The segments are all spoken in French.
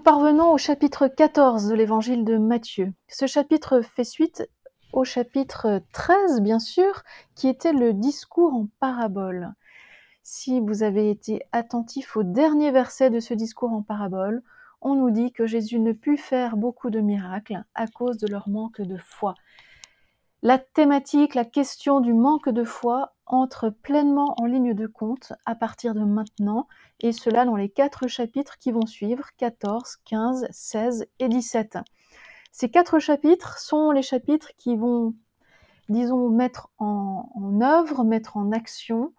Nous parvenons au chapitre 14 de l'évangile de Matthieu. Ce chapitre fait suite au chapitre 13, bien sûr, qui était le discours en parabole. Si vous avez été attentif au dernier verset de ce discours en parabole, on nous dit que Jésus ne put faire beaucoup de miracles à cause de leur manque de foi. La thématique, la question du manque de foi entre pleinement en ligne de compte à partir de maintenant, et cela dans les quatre chapitres qui vont suivre, 14, 15, 16 et 17. Ces quatre chapitres sont les chapitres qui vont, disons, mettre en, œuvre, mettre en action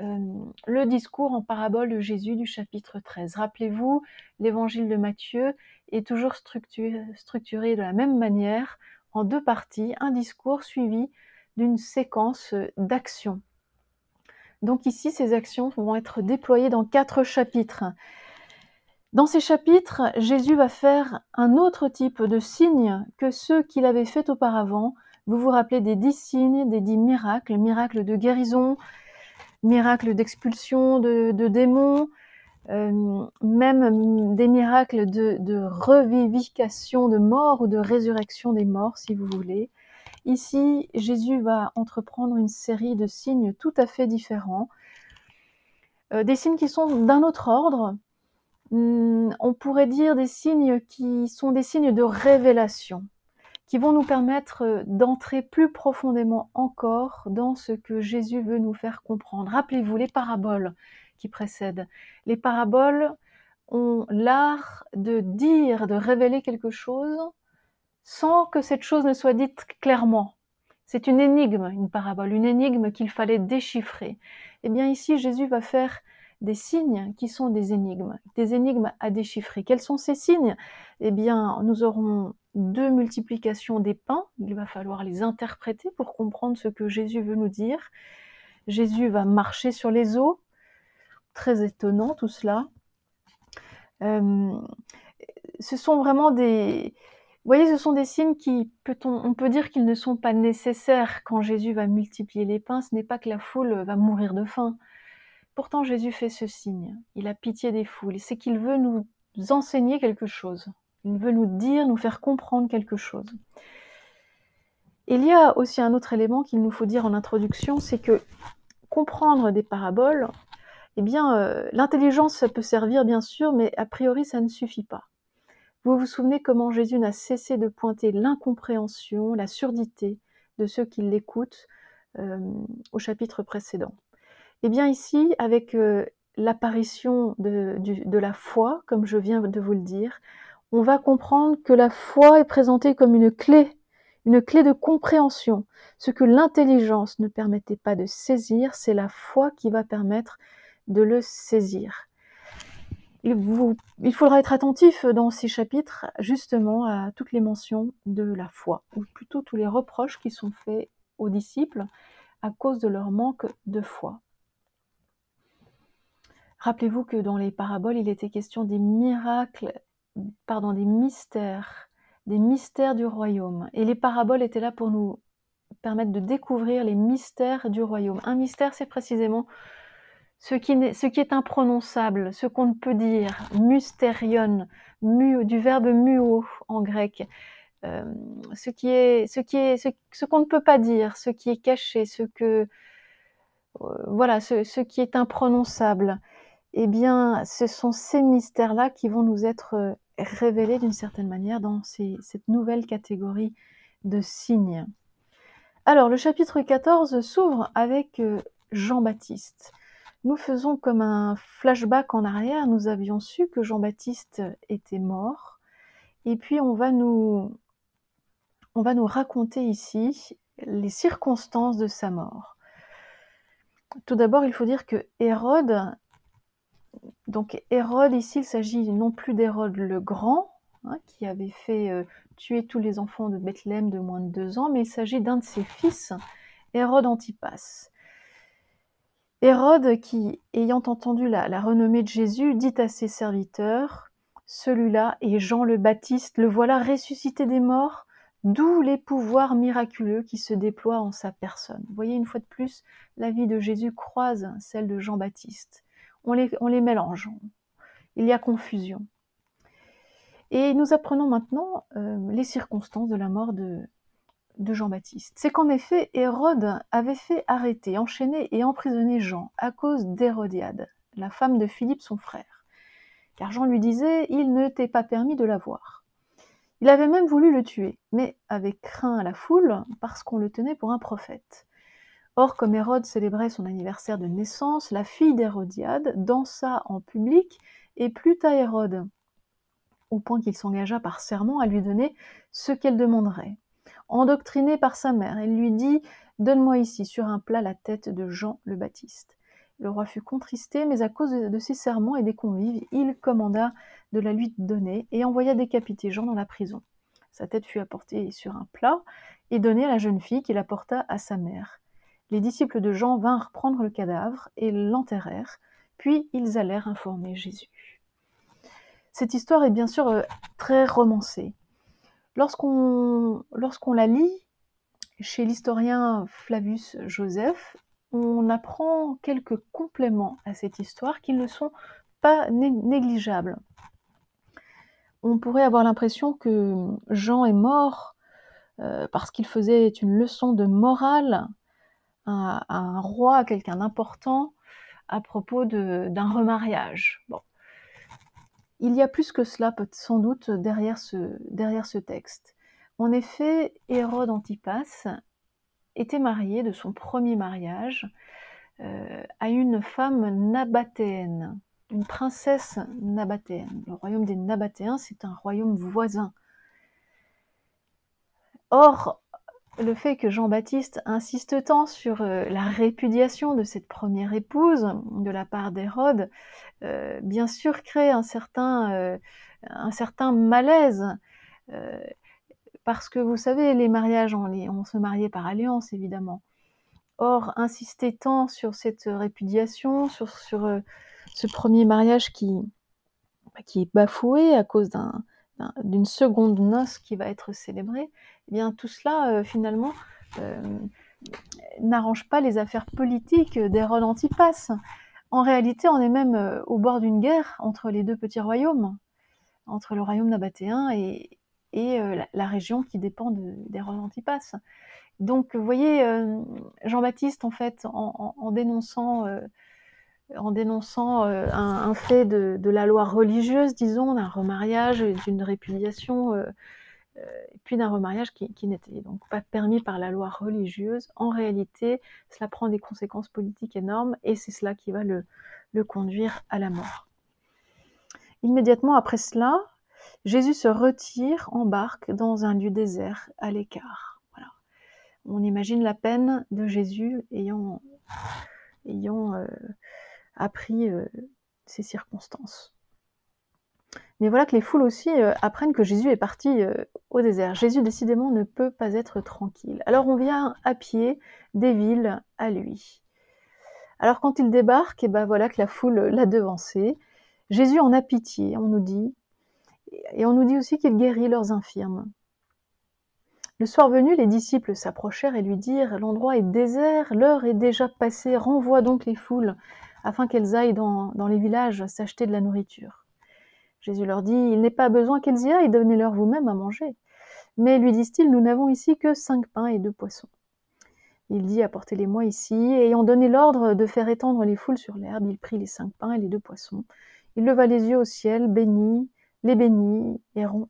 euh, le discours en parabole de Jésus du chapitre 13. Rappelez-vous, l'évangile de Matthieu est toujours structuré de la même manière en deux parties, un discours suivi d'une séquence d'actions. Donc ici, ces actions vont être déployées dans quatre chapitres. Dans ces chapitres, Jésus va faire un autre type de signes que ceux qu'il avait fait auparavant. Vous vous rappelez des dix signes, des dix miracles, miracles de guérison, miracles d'expulsion de, démons, euh, même des miracles de, revivification de morts ou de résurrection des morts, si vous voulez. Ici, Jésus va entreprendre une série de signes tout à fait différents, euh, des signes qui sont d'un autre ordre. Hmm, on pourrait dire des signes qui sont des signes de révélation, qui vont nous permettre d'entrer plus profondément encore dans ce que Jésus veut nous faire comprendre. Rappelez-vous les paraboles qui précèdent. Les paraboles ont l'art de dire, de révéler quelque chose sans que cette chose ne soit dite clairement. C'est une énigme, une parabole, une énigme qu'il fallait déchiffrer. Eh bien ici, Jésus va faire des signes qui sont des énigmes, des énigmes à déchiffrer. Quels sont ces signes? Eh bien, nous aurons deux multiplications des pains, il va falloir les interpréter pour comprendre ce que Jésus veut nous dire. Jésus va marcher sur les eaux, très étonnant tout cela. Euh, ce sont vraiment des, voyez, ce sont des signes qui, on peut dire qu'ils ne sont pas nécessaires quand Jésus va multiplier les pains. Ce n'est pas que la foule va mourir de faim. Pourtant, Jésus fait ce signe. Il a pitié des foules. C'est qu'il veut nous enseigner quelque chose. Il veut nous dire, nous faire comprendre quelque chose. Il y a aussi un autre élément qu'il nous faut dire en introduction, c'est que comprendre des paraboles, eh bien, euh, l'intelligence, ça peut servir bien sûr, mais a priori, ça ne suffit pas. Vous vous souvenez comment Jésus n'a cessé de pointer l'incompréhension, la surdité de ceux qui l'écoutent euh, au chapitre précédent? Eh bien ici, avec euh, l'apparition de la foi, comme je viens de vous le dire, on va comprendre que la foi est présentée comme une clé, une clé de compréhension. Ce que l'intelligence ne permettait pas de saisir, c'est la foi qui va permettre de le saisir. Il, faudra être attentif dans ces chapitres justement à toutes les mentions de la foi, ou plutôt tous les reproches qui sont faits aux disciples à cause de leur manque de foi. Rappelez-vous que dans les paraboles, il était question des miracles, pardon, des mystères, des mystères du royaume. Et les paraboles étaient là pour nous permettre de découvrir les mystères du royaume. Un mystère, c'est précisément ce qui, est, imprononçable, ce qu'on ne peut dire, mystérion, du verbe muo en grec, euh, ce qui est, ce qui est, ce, qu'on ne peut pas dire, ce qui est caché, ce que, euh, voilà, ce, qui est imprononçable. Eh bien, ce sont ces mystères-là qui vont nous être euh, révélés d'une certaine manière dans cette nouvelle catégorie de signes. Alors, le chapitre 14 s'ouvre avec Jean-Baptiste nous faisons comme un flashback en arrière. Nous avions su que Jean-Baptiste était mort. Et puis on va nous, raconter ici les circonstances de sa mort. Tout d'abord, il faut dire que Hérode, donc Hérode ici, il s'agit non plus d'Hérode le Grand, hein, qui avait fait euh, tuer tous les enfants de Bethléem de moins de deux ans, mais il s'agit d'un de ses fils, Hérode Antipas. Hérode, qui, ayant entendu la, renommée de Jésus, dit à ses serviteurs, Celui-là est Jean le Baptiste, le voilà ressuscité des morts, d'où les pouvoirs miraculeux qui se déploient en sa personne. Voyez, une fois de plus, la vie de Jésus croise celle de Jean-Baptiste. On les, on les mélange, il y a confusion. Et nous apprenons maintenant les circonstances de la mort de, de Jean-Baptiste. C'est qu'en effet, Hérode avait fait arrêter, enchaîner et emprisonner Jean à cause d'Hérodiade, la femme de Philippe son frère. Car Jean lui disait, il ne t'est pas permis de la voir. Il avait même voulu le tuer, mais avait craint la foule parce qu'on le tenait pour un prophète. Or, comme Hérode célébrait son anniversaire de naissance, la fille d'Hérodiade dansa en public et plut à Hérode, au point qu'il s'engagea par serment à lui donner ce qu'elle demanderait. Endoctriné par sa mère, elle lui dit Donne-moi ici sur un plat la tête de Jean le Baptiste. Le roi fut contristé, mais à cause de ses serments et des convives, il commanda de la lui donner et envoya décapiter Jean dans la prison. Sa tête fut apportée sur un plat et donnée à la jeune fille qui l'apporta à sa mère. Les disciples de Jean vinrent prendre le cadavre et l'enterrèrent, puis ils allèrent informer Jésus. Cette histoire est bien sûr euh, très romancée. Lorsqu'on la lit chez l'historien Flavius Joseph, on apprend quelques compléments à cette histoire qui ne sont pas négligeables. On pourrait avoir l'impression que Jean est mort euh, parce qu'il faisait une leçon de morale à, un roi, à quelqu'un d'important, à propos d'un remariage. Il y a plus que cela, sans doute, derrière ce, derrière ce texte. En effet, Hérode Antipas était marié de son premier mariage euh, à une femme nabatéenne, une princesse nabatéenne. Le royaume des Nabatéens, c'est un royaume voisin. Or, le fait que Jean-Baptiste insiste tant sur euh, la répudiation de cette première épouse de la part d'Hérode, euh, bien sûr crée un certain, euh, malaise. parce que vous savez, les mariages, on, on, se mariait par alliance, évidemment. Or, insister tant sur cette répudiation, sur, sur ce premier mariage qui, qui est bafoué à cause d'un, d'une seconde noce qui va être célébrée, eh bien tout cela euh, finalement euh, n'arrange pas les affaires politiques d'Hérode Antipas. En réalité, on est même euh, au bord d'une guerre entre les deux petits royaumes, entre le royaume nabatéen et, la, région qui dépend d'Hérode Antipas. Donc, vous voyez, Jean-Baptiste, en fait, en dénonçant en dénonçant euh, un, fait de, la loi religieuse, disons, d'un remariage, d'une répudiation, euh, euh, puis d'un remariage qui, n'était donc pas permis par la loi religieuse. En réalité, cela prend des conséquences politiques énormes et c'est cela qui va le, conduire à la mort. Immédiatement après cela, Jésus se retire, embarque dans un lieu désert à l'écart. On imagine la peine de Jésus ayant, ayant appris euh, ces circonstances. Mais voilà que les foules aussi euh, apprennent que Jésus est parti euh, au désert. Jésus décidément ne peut pas être tranquille. Alors on vient à pied des villes à lui. Alors quand il débarque, et ben voilà que la foule l'a devancé. Jésus en a pitié, on nous dit, et on nous dit aussi qu'il guérit leurs infirmes. Le soir venu, les disciples s'approchèrent et lui dirent L'endroit est désert, l'heure est déjà passée, renvoie donc les foules afin qu'elles aillent dans, les villages s'acheter de la nourriture. Jésus leur dit, il n'est pas besoin qu'elles y aillent, donnez-leur vous-même à manger. Mais lui disent-ils, nous n'avons ici que cinq pains et deux poissons. Il dit, apportez-les-moi ici, et ayant donné l'ordre de faire étendre les foules sur l'herbe, il prit les cinq pains et les deux poissons. Il leva les yeux au ciel, bénit, les bénit,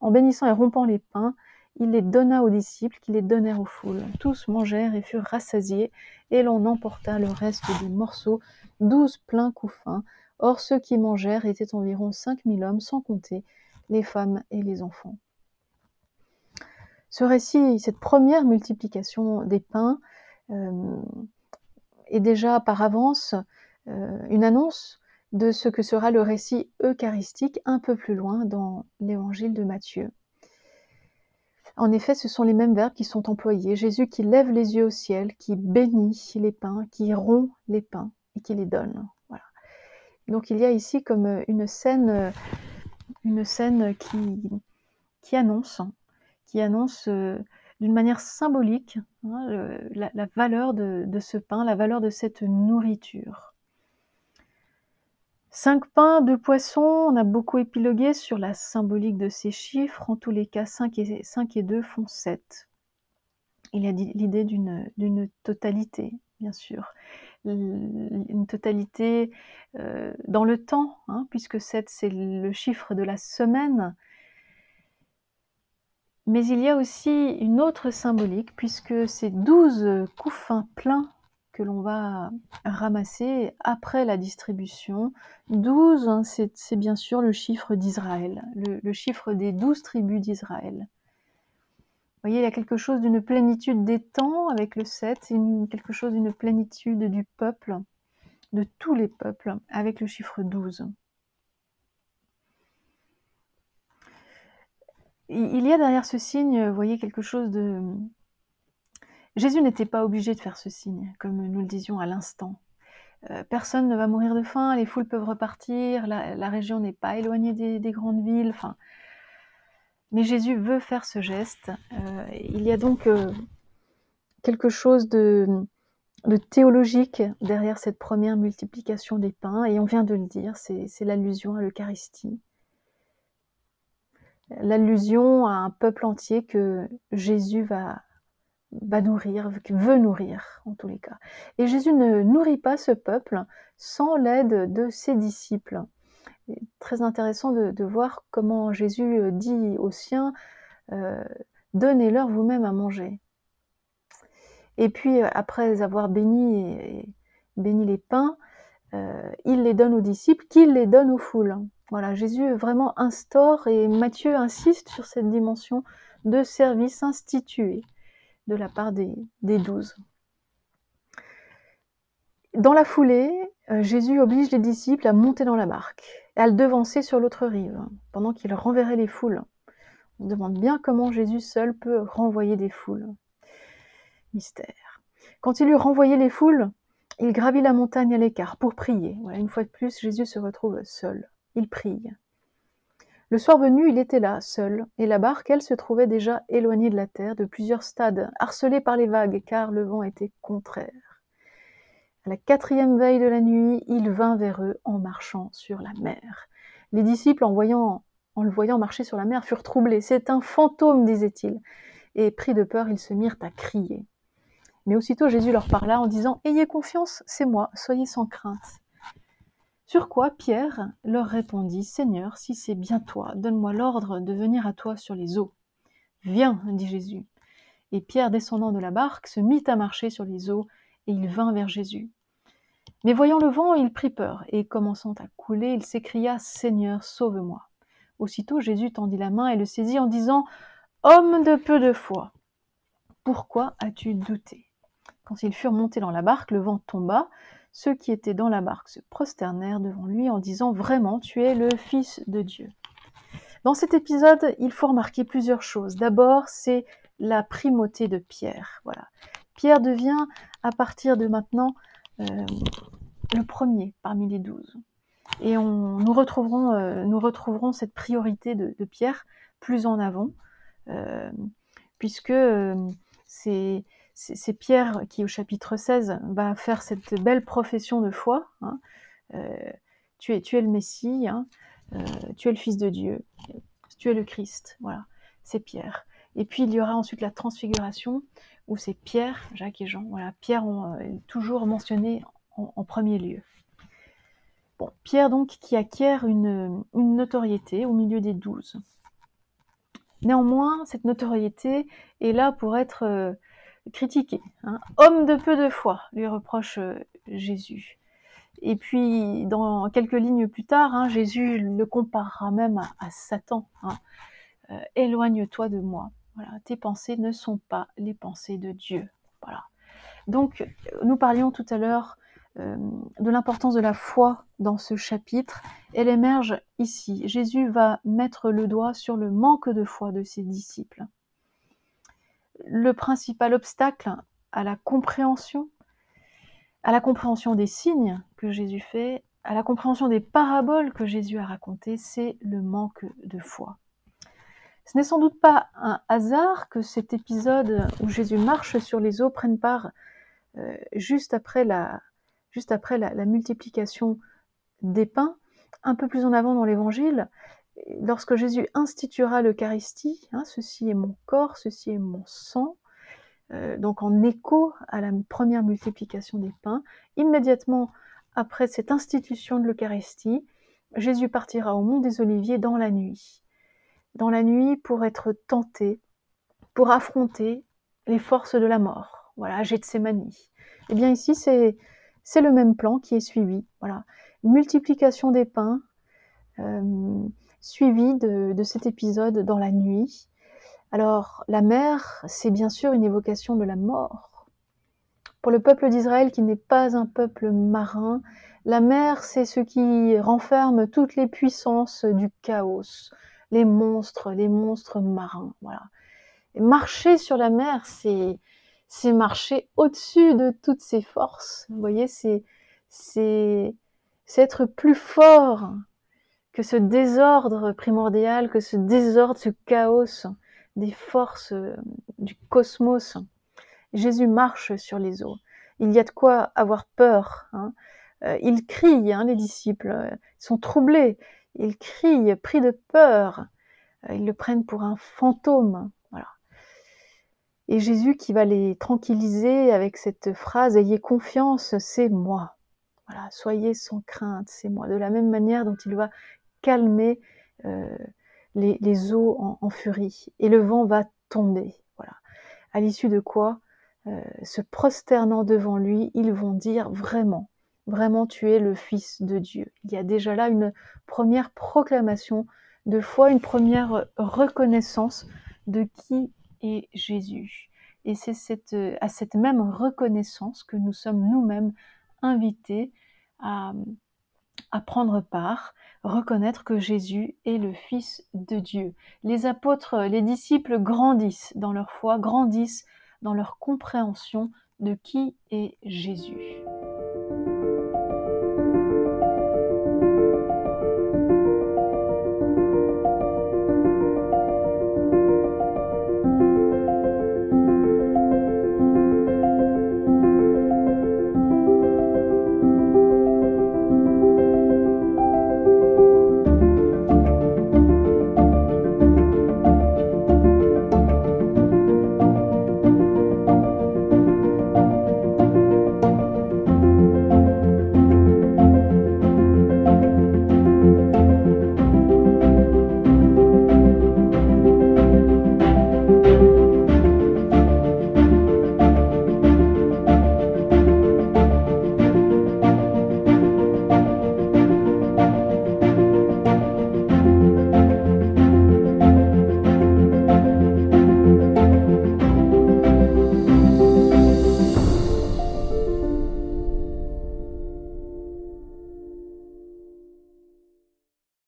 en bénissant et rompant les pains, il les donna aux disciples qui les donnèrent aux foules. Tous mangèrent et furent rassasiés, et l'on emporta le reste des morceaux, douze pleins couffins. Or ceux qui mangèrent étaient environ cinq mille hommes, sans compter les femmes et les enfants. Ce récit, cette première multiplication des pains, euh, est déjà par avance euh, une annonce de ce que sera le récit eucharistique un peu plus loin dans l'évangile de Matthieu. En effet, ce sont les mêmes verbes qui sont employés. Jésus qui lève les yeux au ciel, qui bénit les pains, qui rompt les pains et qui les donne. Donc il y a ici comme euh, une scène, euh, une scène qui, qui annonce, qui annonce euh, d'une manière symbolique hein, la, valeur de, ce pain, la valeur de cette nourriture. Cinq pains, deux poissons, on a beaucoup épilogué sur la symbolique de ces chiffres. En tous les cas, 5 et, 5 et 2 font 7. Il y a l'idée d'une totalité, bien sûr. Une totalité euh, dans le temps, hein, puisque 7 c'est le chiffre de la semaine. Mais il y a aussi une autre symbolique, puisque c'est 12 couffins pleins que l'on va ramasser après la distribution. 12, hein, c'est bien sûr le chiffre d'Israël, le, chiffre des douze tribus d'Israël. Vous voyez, il y a quelque chose d'une plénitude des temps avec le 7, et quelque chose d'une plénitude du peuple, de tous les peuples, avec le chiffre 12. Il y a derrière ce signe, vous voyez, quelque chose de, Jésus n'était pas obligé de faire ce signe, comme nous le disions à l'instant. Euh, personne ne va mourir de faim, les foules peuvent repartir, la, région n'est pas éloignée des, grandes villes. Mais Jésus veut faire ce geste. Euh, il y a donc euh, quelque chose de, théologique derrière cette première multiplication des pains, et on vient de le dire, c'est l'allusion à l'Eucharistie. L'allusion à un peuple entier que Jésus va, va nourrir, veut nourrir en tous les cas. Et Jésus ne nourrit pas ce peuple sans l'aide de ses disciples. très intéressant de, voir comment Jésus euh, dit aux siens, euh, donnez-leur vous-même à manger. Et puis euh, après avoir béni, les pains, il les donne aux disciples, qu'il les donne aux foules. Voilà, Jésus vraiment instaure et Matthieu insiste sur cette dimension de service institué de la part des, douze. Dans la foulée, euh, Jésus oblige les disciples à monter dans la barque à le devancer sur l'autre rive, pendant qu'il renverrait les foules. On se demande bien comment Jésus seul peut renvoyer des foules. Mystère. Quand il eut renvoyé les foules, il gravit la montagne à l'écart pour prier. Voilà, une fois de plus, Jésus se retrouve seul. Il prie. Le soir venu, il était là, seul, et la barque, elle, se trouvait déjà éloignée de la terre de plusieurs stades, harcelée par les vagues, car le vent était contraire. À la quatrième veille de la nuit, il vint vers eux en marchant sur la mer. Les disciples, en, en le voyant marcher sur la mer, furent troublés. C'est un fantôme, disaient-ils. Et pris de peur, ils se mirent à crier. Mais aussitôt Jésus leur parla en disant Ayez confiance, c'est moi, soyez sans crainte. Sur quoi Pierre leur répondit Seigneur, si c'est bien toi, donne-moi l'ordre de venir à toi sur les eaux. Viens, dit Jésus. Et Pierre, descendant de la barque, se mit à marcher sur les eaux, et il vint vers Jésus. Mais voyant le vent, il prit peur, et commençant à couler, il s'écria Seigneur, sauve-moi. Aussitôt Jésus tendit la main et le saisit en disant Homme de peu de foi, pourquoi as-tu douté? Quand ils furent montés dans la barque, le vent tomba, ceux qui étaient dans la barque se prosternèrent devant lui en disant Vraiment, tu es le Fils de Dieu. Dans cet épisode, il faut remarquer plusieurs choses. D'abord, c'est la primauté de Pierre. Voilà. Pierre devient, à partir de maintenant, euh, le premier parmi les douze. Et on, nous, retrouverons, euh, nous retrouverons cette priorité de, Pierre plus en avant, euh, puisque c'est c'est Pierre qui, au chapitre 16, va faire cette belle profession de foi. Hein. Euh, tu, es, tu le Messie, hein. euh, tu es le Fils de Dieu, tu es le Christ. Voilà, c'est Pierre. Et puis il y aura ensuite la transfiguration, où c'est Pierre, Jacques et Jean. Voilà, Pierre ont euh, toujours mentionné en, premier lieu. Bon, Pierre donc qui acquiert une notoriété au milieu des douze. Néanmoins, cette notoriété est là pour être critiqué. Hein. Homme de peu de foi, lui reproche euh, Jésus. Et puis, dans quelques lignes plus tard, hein, Jésus le comparera même à, Satan. Hein. Euh, éloigne-toi de moi. Voilà, tes pensées ne sont pas les pensées de Dieu. Voilà. Donc, nous parlions tout à l'heure euh, de l'importance de la foi dans ce chapitre. Elle émerge ici. Jésus va mettre le doigt sur le manque de foi de ses disciples le principal obstacle à la compréhension, à la compréhension des signes que Jésus fait, à la compréhension des paraboles que Jésus a racontées, c'est le manque de foi. Ce n'est sans doute pas un hasard que cet épisode où Jésus marche sur les eaux prenne part euh, juste après, la, juste après la, multiplication des pains, un peu plus en avant dans l'évangile, lorsque Jésus instituera l'Eucharistie, hein, ceci est mon corps, ceci est mon sang, euh, donc en écho à la première multiplication des pains, immédiatement après cette institution de l'Eucharistie, Jésus partira au mont des Oliviers dans la nuit. Dans la nuit pour être tenté, pour affronter les forces de la mort. Voilà, Gethsemane. Eh bien ici, c'est, c'est le même plan qui est suivi. Voilà, multiplication des pains, euh, suivi de, de, cet épisode dans la nuit. Alors, la mer, c'est bien sûr une évocation de la mort. Pour le peuple d'Israël qui n'est pas un peuple marin, la mer, c'est ce qui renferme toutes les puissances du chaos, les monstres, les monstres marins. Voilà. Et marcher sur la mer, c'est c'est marcher au-dessus de toutes ces forces. Vous voyez, c'est c'est c'est être plus fort que ce désordre primordial, que ce désordre, ce chaos des forces euh, du cosmos. Jésus marche sur les eaux. Il y a de quoi avoir peur. Hein. Euh, ils crient, hein, les disciples, euh, ils sont troublés, ils crient, pris de peur, ils le prennent pour un fantôme. Voilà. Et Jésus qui va les tranquilliser avec cette phrase Ayez confiance, c'est moi. Voilà, soyez sans crainte, c'est moi. De la même manière dont il va calmer euh, les, eaux en, furie. Et le vent va tomber. Voilà. À l'issue de quoi, euh, se prosternant devant lui, ils vont dire vraiment, vraiment tu es le Fils de Dieu. Il y a déjà là une première proclamation de foi, une première reconnaissance de qui est Jésus. Et c'est cette, à cette même reconnaissance que nous sommes nous-mêmes invités à, à prendre part, reconnaître que Jésus est le Fils de Dieu. Les apôtres, les disciples grandissent dans leur foi, grandissent dans leur compréhension de qui est Jésus.